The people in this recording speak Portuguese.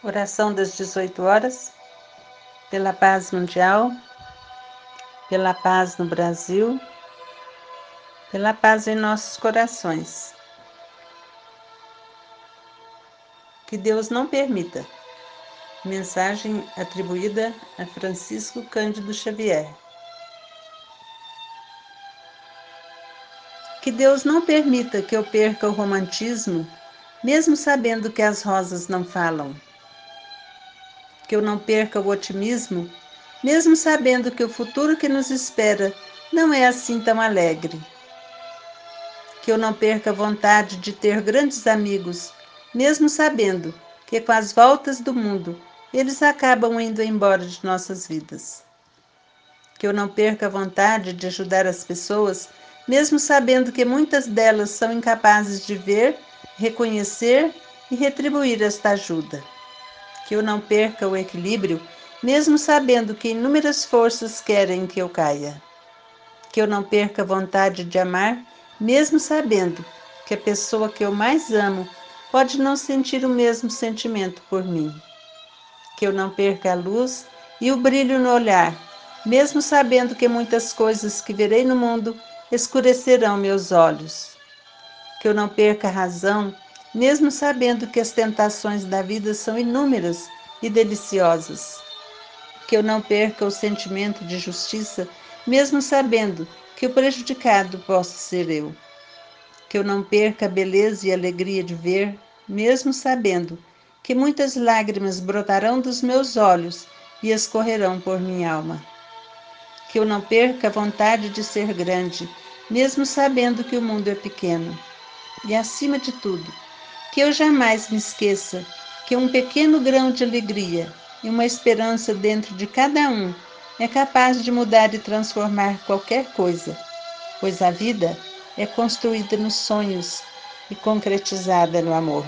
Oração das 18 horas, pela paz mundial, pela paz no Brasil, pela paz em nossos corações. Que Deus não permita. Mensagem atribuída a Francisco Cândido Xavier. Que Deus não permita que eu perca o romantismo, mesmo sabendo que as rosas não falam que eu não perca o otimismo, mesmo sabendo que o futuro que nos espera não é assim tão alegre. Que eu não perca a vontade de ter grandes amigos, mesmo sabendo que com as voltas do mundo eles acabam indo embora de nossas vidas. Que eu não perca a vontade de ajudar as pessoas, mesmo sabendo que muitas delas são incapazes de ver, reconhecer e retribuir esta ajuda que eu não perca o equilíbrio, mesmo sabendo que inúmeras forças querem que eu caia. Que eu não perca a vontade de amar, mesmo sabendo que a pessoa que eu mais amo pode não sentir o mesmo sentimento por mim. Que eu não perca a luz e o brilho no olhar, mesmo sabendo que muitas coisas que verei no mundo escurecerão meus olhos. Que eu não perca a razão mesmo sabendo que as tentações da vida são inúmeras e deliciosas. Que eu não perca o sentimento de justiça, mesmo sabendo que o prejudicado posso ser eu. Que eu não perca a beleza e a alegria de ver, mesmo sabendo que muitas lágrimas brotarão dos meus olhos e escorrerão por minha alma. Que eu não perca a vontade de ser grande, mesmo sabendo que o mundo é pequeno. E acima de tudo, que eu jamais me esqueça que um pequeno grão de alegria e uma esperança dentro de cada um é capaz de mudar e transformar qualquer coisa, pois a vida é construída nos sonhos e concretizada no amor.